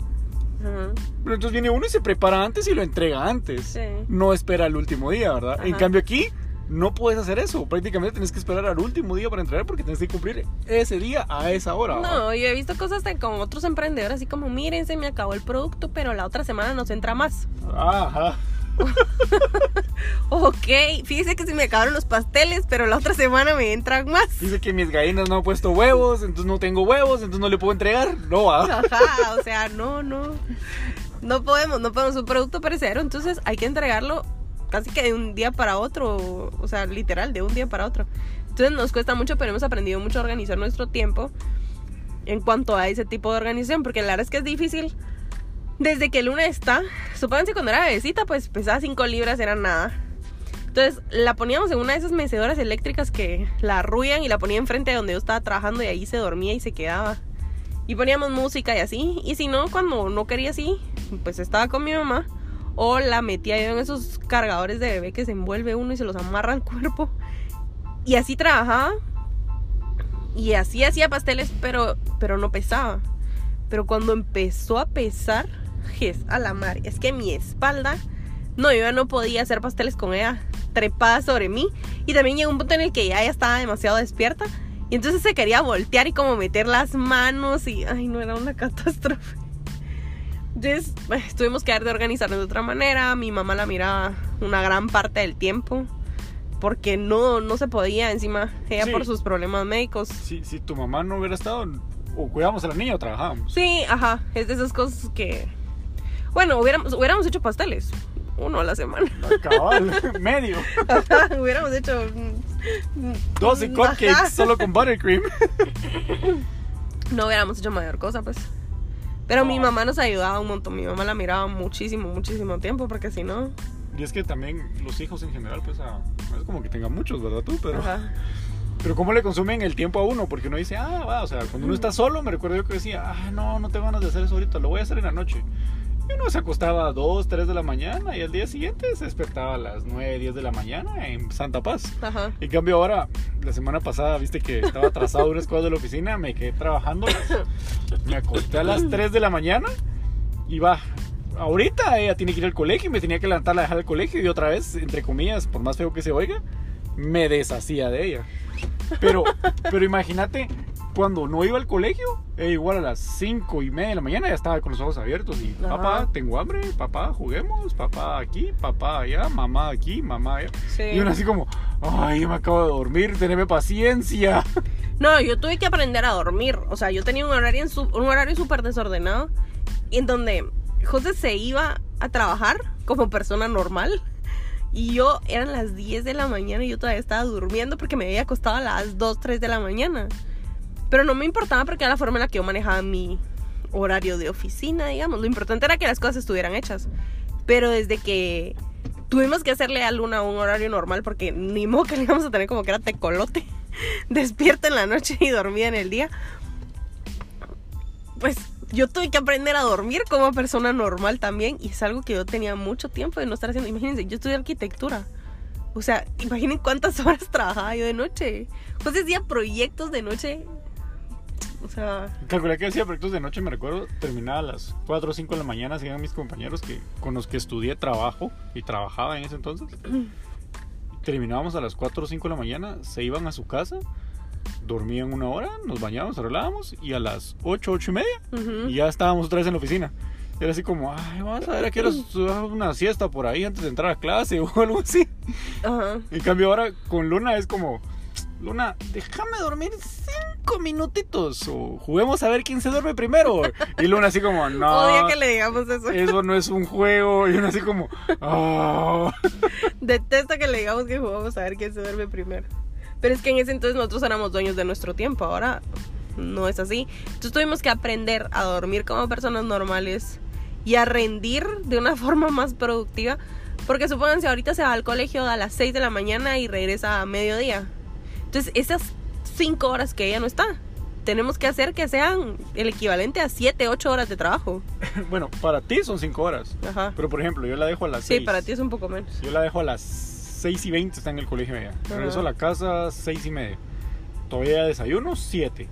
Pero entonces viene uno y se prepara antes y lo entrega antes. Sí. No espera el último día, ¿verdad? En cambio aquí no puedes hacer eso. Prácticamente tienes que esperar al último día para entregar porque tienes que cumplir ese día a esa hora. No, yo he visto cosas de con otros emprendedores así como, miren, se me acabó el producto, pero la otra semana nos entra más. Ajá. *laughs* Ok, fíjese que se me acabaron los pasteles, pero la otra semana me entran más. Dice que mis gallinas no han puesto huevos, entonces no tengo huevos, entonces no le puedo entregar. No, va. Ajá, o sea, no, no. No podemos, no podemos un producto perecedero, entonces hay que entregarlo casi que de un día para otro, o sea, literal, de un día para otro. Entonces nos cuesta mucho, pero hemos aprendido mucho a organizar nuestro tiempo en cuanto a ese tipo de organización, porque la verdad es que es difícil. Desde que el lunes está, supónganse cuando era bebecita, pues pesaba 5 libras, era nada. Entonces la poníamos en una de esas mecedoras eléctricas que la arrullan y la ponía enfrente de donde yo estaba trabajando y ahí se dormía y se quedaba. Y poníamos música y así. Y si no, cuando no quería así, pues estaba con mi mamá. O la metía yo en esos cargadores de bebé que se envuelve uno y se los amarra al cuerpo. Y así trabajaba. Y así hacía pasteles, pero, pero no pesaba. Pero cuando empezó a pesar, es a la mar. Es que mi espalda, no, yo no podía hacer pasteles con ella trepada sobre mí. Y también llegó un punto en el que ya, ya estaba demasiado despierta. Y entonces se quería voltear y como meter las manos y, ay, no, era una *laughs* catástrofe. Entonces, eh, tuvimos que dar de organizarnos de otra manera. Mi mamá la miraba una gran parte del tiempo. Porque no, no se podía encima. Ella Sí. por sus problemas médicos. Si, si tu mamá no hubiera estado, o cuidábamos a la niña o trabajábamos. Sí, ajá. Es de esas cosas que. Bueno, hubiéramos, hubiéramos hecho pasteles. Uno a la semana. Cabal, *laughs* medio. Ajá, hubiéramos hecho. mm, 12 mm, cupcakes ajá. solo con buttercream. *laughs* No hubiéramos hecho mayor cosa, pues. Pero mi mamá nos ayudaba un montón. Mi mamá la miraba muchísimo, muchísimo tiempo, porque si no. Y es que también los hijos en general, pues, no es como que tengan muchos, ¿verdad tú? Pero, Ajá. pero ¿cómo le consumen el tiempo a uno? Porque uno dice, ah, va, o sea, cuando uno está solo, me recuerdo yo que decía, ah, no, no tengo ganas de hacer eso ahorita, lo voy a hacer en la noche. Y uno se acostaba a 2, 3 de la mañana y al día siguiente se despertaba a las 9, 10 de la mañana en Santa Paz. Ajá. En cambio ahora, la semana pasada, viste que estaba atrasado unas cosas de la oficina, me quedé trabajando, me acosté a las 3 de la mañana y va, ahorita ella tiene que ir al colegio y me tenía que levantar a dejar al colegio y otra vez, entre comillas, por más feo que se oiga, me deshacía de ella. Pero, pero imagínate, cuando no iba al colegio, ella igual a las 5 y media de la mañana ya estaba con los ojos abiertos y papá, tengo hambre, papá, juguemos, papá aquí, papá allá, mamá aquí, mamá allá. Sí. Y uno así como, ay, me acabo de dormir, teneme paciencia. No, yo tuve que aprender a dormir. O sea, yo tenía un horario, en su- un horario súper desordenado. En donde José se iba a trabajar como persona normal. Y yo eran las 10 de la mañana y yo todavía estaba durmiendo porque me había acostado a las 2, 3 de la mañana. Pero no me importaba porque era la forma en la que yo manejaba mi horario de oficina, digamos. Lo importante era que las cosas estuvieran hechas. Pero desde que tuvimos que hacerle a Luna un horario normal porque ni modo que le íbamos a tener como que era tecolote, *laughs* despierta en la noche y dormía en el día. Pues yo tuve que aprender a dormir como persona normal también y es algo que yo tenía mucho tiempo de no estar haciendo. Imagínense, yo estudié arquitectura. O sea, imaginen cuántas *laughs* horas trabajaba yo de noche. Pues hacía proyectos de noche. O sea, Calculé que hacía proyectos de noche, me recuerdo, terminaba a las 4 o 5 de la mañana, seguían mis compañeros que, con los que estudié trabajo y trabajaba en ese entonces. *clears throat* Terminábamos a las 4 o 5 de la mañana, se iban a su casa, dormían una hora, nos bañábamos, arreglábamos y a las 8, 8 y media y ya estábamos otra vez en la oficina. Era así como, ay, vamos a ver a qué hora *clears throat* una siesta por ahí antes de entrar a clase o *laughs* algo así. Ajá. En cambio ahora con Luna es como, Luna, déjame dormir cinco minutitos o juguemos a ver quién se duerme primero. Y Luna así como, no, Odia que le digamos eso. eso no es un juego. Y Luna así como, "Ah". Detesta que le digamos que jugamos a ver quién se duerme primero. Pero es que en ese entonces nosotros éramos dueños de nuestro tiempo. Ahora no es así. Entonces tuvimos que aprender a dormir como personas normales y a rendir de una *laughs* forma más productiva. Porque supónganse, ahorita se va al colegio a las 6 de la mañana y regresa a mediodía. Entonces esas 5 horas que ella no está, tenemos que hacer que sean el equivalente a 7, 8 horas de trabajo. *laughs* Bueno, para ti son cinco horas. Ajá. Pero por ejemplo, yo la dejo a las Sí, seis. para ti es un poco menos. Yo la dejo a las 6 y 20, está en el colegio ya. Regreso a la casa 6 y media. Todavía desayuno 7.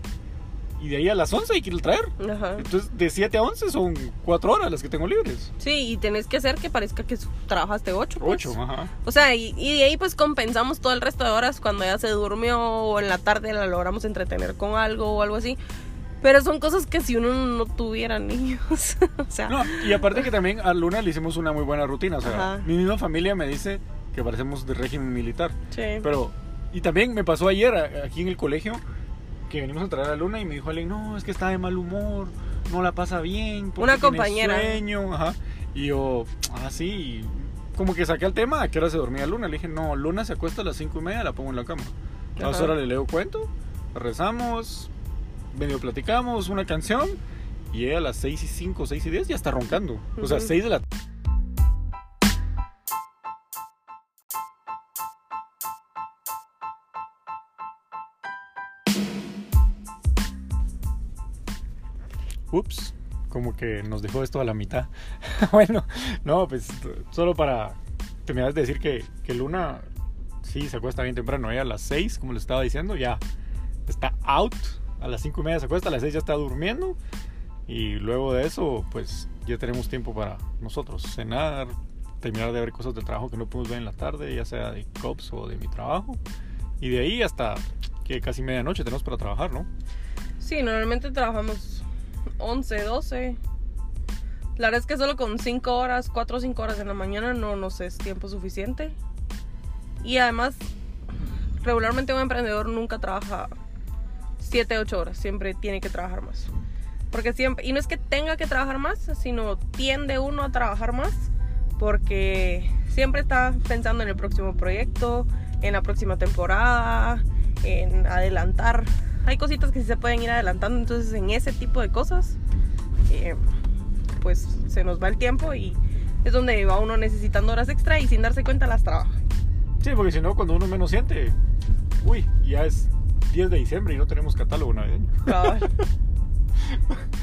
Y de ahí a las 11 hay que ir a traer. Ajá. Entonces, de 7 a 11 son 4 horas las que tengo libres. Sí, y tenés que hacer que parezca que trabajaste ocho. pues. 8, ajá. O sea, y, y de ahí pues compensamos todo el resto de horas cuando ella se durmió o en la tarde la logramos entretener con algo o algo así. Pero son cosas que si uno no tuviera niños, *laughs* o sea, No, y aparte que también a Luna le hicimos una muy buena rutina. O sea, Ajá. mi misma familia me dice que parecemos de régimen militar. sí. Pero, y también me pasó ayer aquí en el colegio que venimos a traer a Luna y me dijo alguien, no, es que está de mal humor, no la pasa bien. porque Una tiene compañera. Sueño. Ajá. Y yo, ah, sí. y como que saqué el tema, ¿a qué hora se dormía Luna? Le dije, no, Luna se acuesta a las cinco y media, la pongo en la cama. A esa hora le leo cuento, rezamos, medio platicamos, una canción. Y ella a las 6 y 5, 6 y 10 ya está roncando. O sea. 6 de la Ups, como que nos dejó esto a la mitad. *laughs* bueno, no, pues solo para terminar de decir que, que Luna sí se acuesta bien temprano. Ella a las 6, como les estaba diciendo, ya está out. A las 5 y media se acuesta, a las 6 ya está durmiendo. Y luego de eso, pues ya tenemos tiempo para nosotros cenar, terminar de ver cosas del trabajo que no pudimos ver en la tarde, ya sea de COPS o de mi trabajo. Y de ahí hasta que casi medianoche tenemos para trabajar, ¿no? Sí, normalmente trabajamos 11, 12. La verdad es que solo con 5 horas, 4 o 5 horas en la mañana no nos es tiempo suficiente. Y además, regularmente un emprendedor nunca trabaja 7, 8 horas, siempre tiene que trabajar más. Porque siempre, y no es que tenga que trabajar más, sino tiende uno a trabajar más porque siempre está pensando en el próximo proyecto, en la próxima temporada, en adelantar. Hay cositas que sí se pueden ir adelantando, entonces en ese tipo de cosas, eh, pues se nos va el tiempo y es donde va uno necesitando horas extra y sin darse cuenta las trabaja. Sí, porque si no, cuando uno menos siente, uy, ya es 10 de diciembre y no tenemos catálogo navideño. Cabal.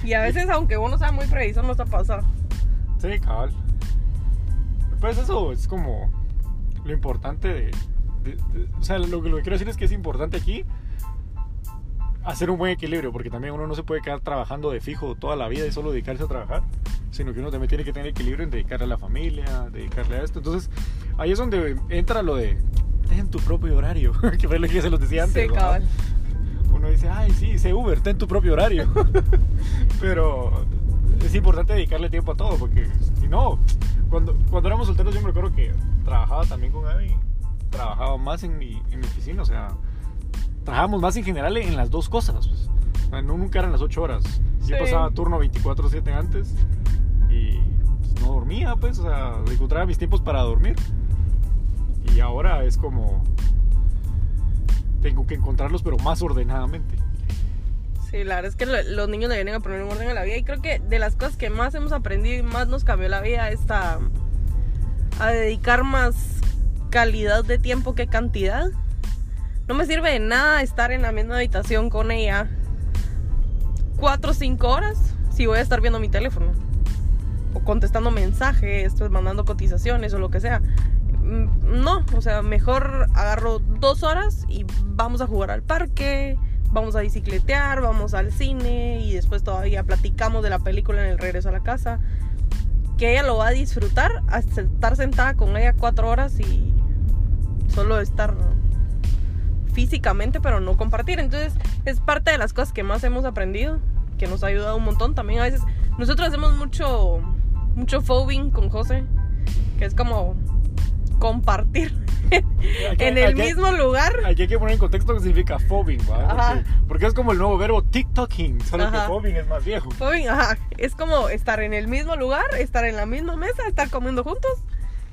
Y a veces, aunque uno sea muy previsor, nos ha pasado. Sí, cabal. Pues eso es como lo importante de... de- de- o sea, lo, lo que quiero decir es que es importante aquí hacer un buen equilibrio, porque también uno no se puede quedar trabajando de fijo toda la vida y solo dedicarse a trabajar, sino que uno también tiene que tener equilibrio en dedicarle a la familia, dedicarle a esto. Entonces, ahí es donde entra lo de ten tu propio horario, *laughs* que fue lo que se los decía antes. Sí, cabal. Uno dice, ay, sí, sé Uber, ten tu propio horario. *laughs* Pero es importante dedicarle tiempo a todo, porque si no, cuando, cuando éramos solteros yo me recuerdo que trabajaba también con Gaby, trabajaba más en mi, en mi oficina, o sea, trabajábamos más en general en las dos cosas. Pues. O sea, no, nunca eran las 8 horas. Yo Sí. pasaba turno 24/7 antes y pues, no dormía, pues, o sea, encontraba mis tiempos para dormir. Y ahora es como tengo que encontrarlos, pero más ordenadamente. Sí, la verdad es que lo- los niños le vienen a poner un orden a la vida y creo que de las cosas que más hemos aprendido y más nos cambió la vida es a, a dedicar más calidad de tiempo que cantidad. No me sirve de nada estar en la misma habitación con ella cuatro o cinco horas si voy a estar viendo mi teléfono o contestando mensajes, pues, mandando cotizaciones o lo que sea. Mm, No, o sea, mejor agarro dos horas y vamos a jugar al parque, vamos a bicicletear, vamos al cine y después todavía platicamos de la película en el regreso a la casa. Que ella lo va a disfrutar, a estar sentada con ella cuatro horas y solo estar físicamente, pero no compartir. Entonces, es parte de las cosas que más hemos aprendido, que nos ha ayudado un montón. También a veces, nosotros hacemos mucho, mucho phobing con José, que es como compartir en el Aquí- mismo lugar. Aquí hay que poner en contexto que significa phobing. Porque, porque es como el nuevo verbo TikToking, solo Ajá. que phobing es más viejo. Phobing, ajá, es como estar en el mismo lugar, estar en la misma mesa, estar comiendo juntos,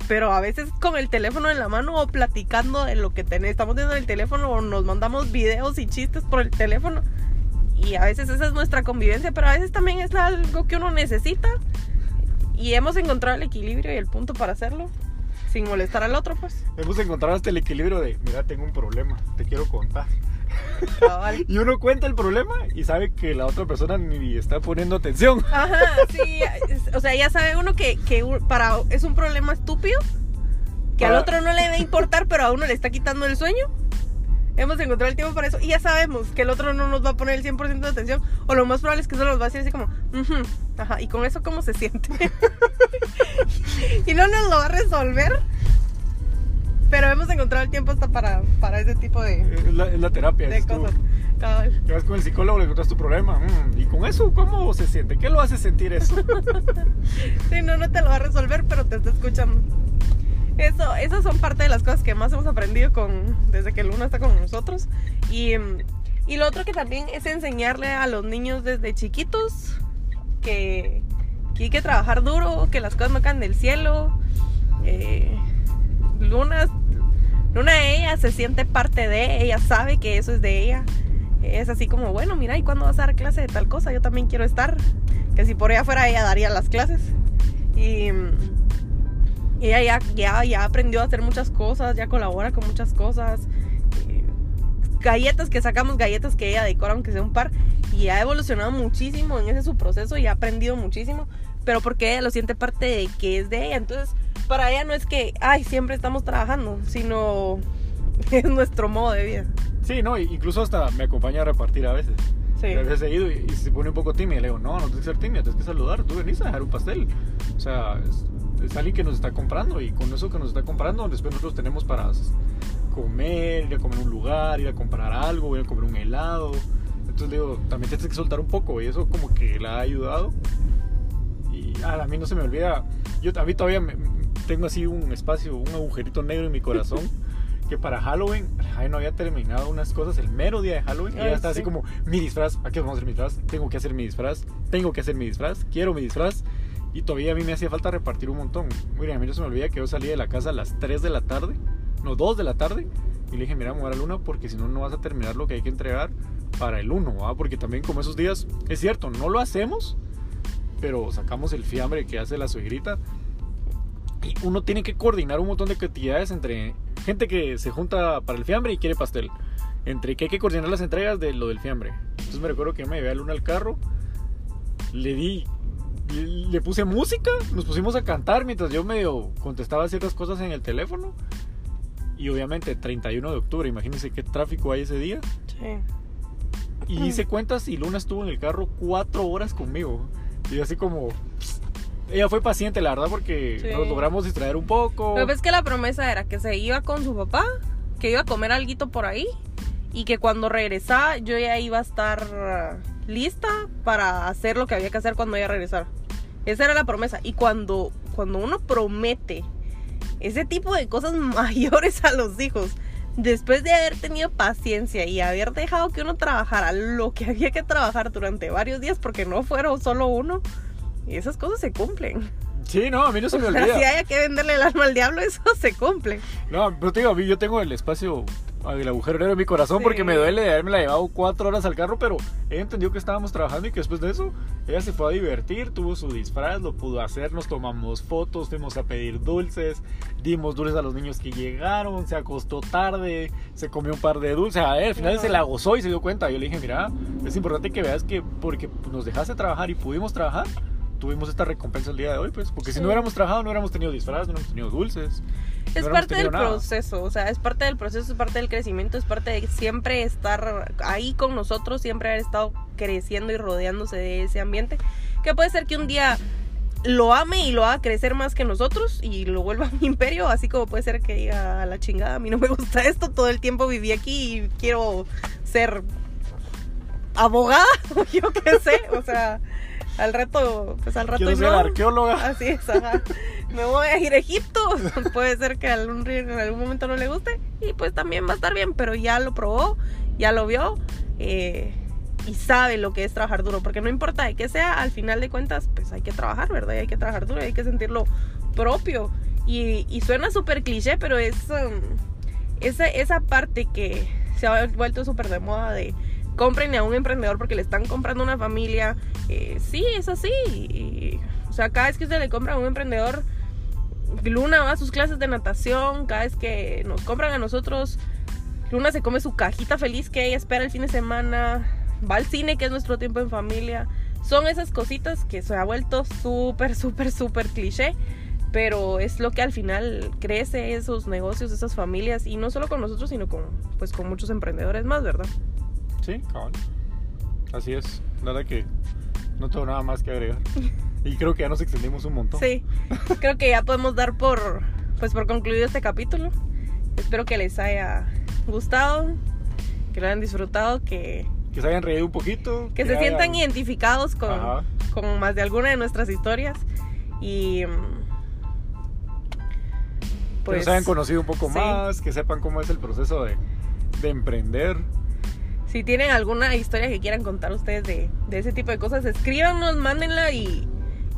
pero a veces con el teléfono en la mano o platicando de lo que tenemos, estamos viendo en el teléfono o nos mandamos videos y chistes por el teléfono. Y a veces esa es nuestra convivencia, pero a veces también es algo que uno necesita. Y hemos encontrado el equilibrio y el punto para hacerlo, sin molestar al otro, pues. Hemos encontrado hasta el equilibrio de, mira, tengo un problema, te quiero contar. Cabal. *laughs* Y uno cuenta el problema y sabe que la otra persona ni está poniendo atención. *laughs* Ajá, sí, o sea, ya sabe uno que, que para, es un problema estúpido, que al Para- otro no le debe importar, pero a uno le está quitando el sueño. Hemos encontrado el tiempo para eso y ya sabemos que el otro no nos va a poner el 100% de atención o lo más probable es que solo nos va a decir así como, "Ujú, ajá, y con eso cómo se siente. *laughs* y no nos lo va a resolver, pero hemos encontrado el tiempo hasta para, para ese tipo de, Es la, es la terapia. de es cosas. Cabal. Que vas con el psicólogo, le encuentras tu problema. mm, y con eso, ¿cómo se siente? ¿Qué lo hace sentir eso? *laughs* Sí, no, no te lo va a resolver, pero te está escuchando. Eso, esas son parte de las cosas que más hemos aprendido con, desde que Luna está con nosotros. Y, y lo otro que también es enseñarle a los niños desde chiquitos que, que hay que trabajar duro, que las cosas no caen del cielo. Eh, Luna, Luna ella se siente parte de, ella sabe que eso es de ella. Es así como, bueno, mira, ¿y cuándo vas a dar clase de tal cosa? Yo también quiero estar. Que si por ella fuera, ella daría las clases. Y ella ya, ya, ya aprendió a hacer muchas cosas, ya colabora con muchas cosas. Galletas que sacamos, galletas que ella decora, aunque sea un par. Y ha evolucionado muchísimo en ese su proceso y ha aprendido muchísimo. Pero porque ella lo siente parte de que es de ella. Entonces, para ella no es que, ay, siempre estamos trabajando, sino *laughs* es nuestro modo de vida. Sí, no, incluso hasta me acompaña a repartir a veces. Sí. A veces he ido y, y se pone un poco tímida. Le digo, no, no tienes que ser tímida, tienes que saludar. Tú venís a dejar un pastel. O sea, es, es alguien que nos está comprando y con eso que nos está comprando, después nosotros tenemos para comer, ir a comer a un lugar, ir a comprar algo, ir a comer un helado. Entonces le digo, también tienes que soltar un poco y eso como que la ha ayudado. Y ah, a mí no se me olvida, yo a mí todavía me- tengo así un espacio, un agujerito negro en mi corazón. *laughs* Que para Halloween, ay, no había terminado unas cosas el mero día de Halloween. Y ya está así sí. como, mi disfraz, ¿a qué vamos a hacer mi disfraz? Tengo que hacer mi disfraz, tengo que hacer mi disfraz, quiero mi disfraz. Y todavía a mí me hacía falta repartir un montón. Miren, a mí no se me olvida que yo salí de la casa a las 3 de la tarde, no, 2 de la tarde. Y le dije, mira, muera luna porque si no, no vas a terminar lo que hay que entregar para el 1, ¿va? Porque también como esos días, es cierto, no lo hacemos, pero sacamos el fiambre que hace la suegrita. Y uno tiene que coordinar un montón de actividades entre gente que se junta para el fiambre y quiere pastel. Entre que hay que coordinar las entregas de lo del fiambre. Entonces me recuerdo que yo me llevé a Luna al carro, le di le puse música, nos pusimos a cantar mientras yo medio contestaba ciertas cosas en el teléfono. Y obviamente 31 de octubre, imagínense qué tráfico hay ese día. Sí. Y hice cuentas y Luna estuvo en el carro cuatro horas conmigo. Y así como... Ella fue paciente, la verdad, porque Sí. nos logramos distraer un poco. Pero ves que la promesa era que se iba con su papá, que iba a comer alguito por ahí y que cuando regresaba yo ya iba a estar ah, lista para hacer lo que había que hacer cuando ella regresara. Esa era la promesa. Y cuando, cuando uno promete ese tipo de cosas *laughs* mayores a los hijos, después de haber tenido paciencia y haber dejado que uno trabajara lo que había que trabajar durante varios días, porque no fueron solo uno, esas cosas se cumplen. Sí, no, a mí no se me O sea, olvida. si haya que venderle el alma al diablo, eso se cumple. No, pero te digo, a mí yo tengo el espacio, el agujero en mi corazón Sí. porque me duele de haberme la llevado cuatro horas al carro, pero ella entendió que estábamos trabajando y que después de eso ella se fue a divertir, tuvo su disfraz, lo pudo hacer, nos tomamos fotos, fuimos a pedir dulces, dimos dulces a los niños que llegaron, se acostó tarde, se comió un par de dulces, a él al final Ajá. se la gozó y se dio cuenta. Yo le dije, mira, es importante que veas que porque nos dejaste trabajar y pudimos trabajar. Tuvimos esta recompensa el día de hoy, pues, porque si Sí. no hubiéramos trabajado, no hubiéramos tenido disfraz, no hubiéramos tenido dulces. no Es hubiéramos parte del nada. proceso, o sea, es parte del proceso, es parte del crecimiento, es parte de siempre estar ahí con nosotros, siempre haber estado creciendo y rodeándose de ese ambiente. Que puede ser que un día lo ame y lo haga crecer más que nosotros y lo vuelva *laughs* un imperio, así como puede ser que diga a la chingada, a mí no me gusta esto, todo el tiempo viví aquí y quiero ser abogada, o *laughs* yo qué sé, o sea, al rato, pues al rato Quiero y ser no. arqueóloga. Así es, ajá. Me voy a ir a Egipto. *laughs* Puede ser que algún, en algún momento no le guste. Y pues también va a estar bien, pero ya lo probó, ya lo vio. eh, y sabe lo que es trabajar duro. Porque no importa de qué sea, al final de cuentas, pues hay que trabajar, ¿verdad? Y hay que trabajar duro y hay que sentirlo propio. Y, y suena súper cliché, pero es um, esa, esa parte que se ha vuelto súper de moda de compren a un emprendedor porque le están comprando una familia. Eh, sí, es así. Y, o sea, cada vez que usted le compra a un emprendedor, Luna va a sus clases de natación, cada vez que nos compran a nosotros, Luna se come su cajita feliz que ella espera el fin de semana, va al cine, que es nuestro tiempo en familia. Son esas cositas que se ha vuelto súper, *laughs* súper, súper cliché, pero es lo que al final crece esos negocios, esas familias, y no solo con nosotros, sino con, pues, con muchos emprendedores más, ¿verdad? Sí, cabal. Así es. La verdad que no tengo nada más que agregar. Y creo que ya nos extendimos un montón. Sí, creo que ya podemos dar por, pues por concluido este capítulo. Espero que les haya gustado, que lo hayan disfrutado, que, Que se hayan reído un poquito. que se sientan identificados con, Ajá. con más de alguna de nuestras historias. Y que pues nos hayan conocido un poco sí. más, que sepan cómo es el proceso de, de emprender. Si tienen alguna historia que quieran contar ustedes de, de ese tipo de cosas, escríbanos, mándenla y,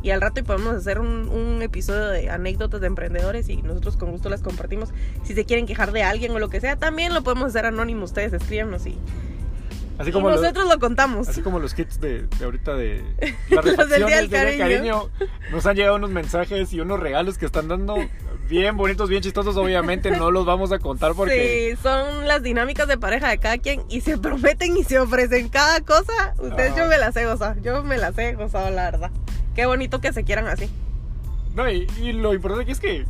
y al rato podemos hacer un, un episodio de anécdotas de emprendedores y nosotros con gusto las compartimos. Si se quieren quejar de alguien o lo que sea, también lo podemos hacer anónimo. Ustedes escríbanos y, Así y como, los, nosotros lo contamos. así como los kits de, de ahorita de *laughs* las Los del Día del Cariño. Nos han llegado unos mensajes y unos regalos que están dando bien bonitos, bien chistosos. Obviamente no los vamos a contar porque... Sí, son las dinámicas de pareja de cada quien y se prometen y se ofrecen cada cosa. Ustedes Ajá. yo me las he gozado, yo me las he gozado la verdad. Qué bonito que se quieran así. No, y, y lo importante aquí es que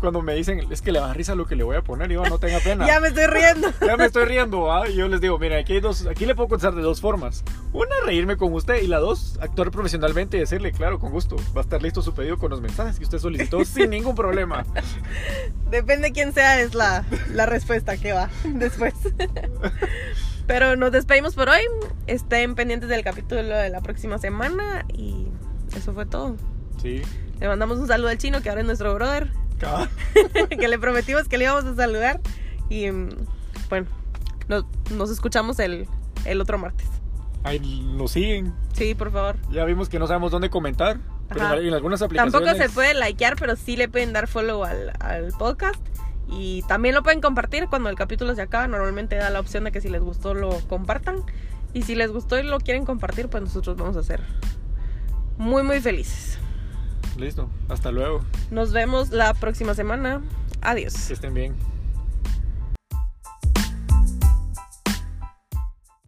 cuando me dicen, es que le da risa lo que le voy a poner, yo no tenga pena. *laughs* Ya me estoy riendo. *laughs* Ya me estoy riendo, ¿ah? Y yo les digo, mira, aquí hay dos, aquí le puedo contestar de dos formas. Una, reírme con usted, y la dos, actuar profesionalmente y decirle, claro, con gusto, va a estar listo su pedido con los mensajes que usted solicitó *laughs* sin ningún problema. Depende quién sea, es la, la respuesta que va después. Pero nos despedimos por hoy. Estén pendientes del capítulo de la próxima semana y eso fue todo. Sí. Le mandamos un saludo al chino que ahora es nuestro brother. *laughs* que le prometimos que le íbamos a saludar. Y mm, bueno, nos, nos escuchamos el, el otro martes. Ahí nos siguen. Sí, por favor. Ya vimos que no sabemos dónde comentar, pero en, algunas aplicaciones... Tampoco se puede likear, pero sí le pueden dar follow al, al podcast. Y también lo pueden compartir cuando el capítulo se acaba. Normalmente da la opción de que si les gustó lo compartan. Y si les gustó y lo quieren compartir, pues nosotros vamos a ser muy, muy felices. Listo, hasta luego. Nos vemos la próxima semana. Adiós. Que estén bien.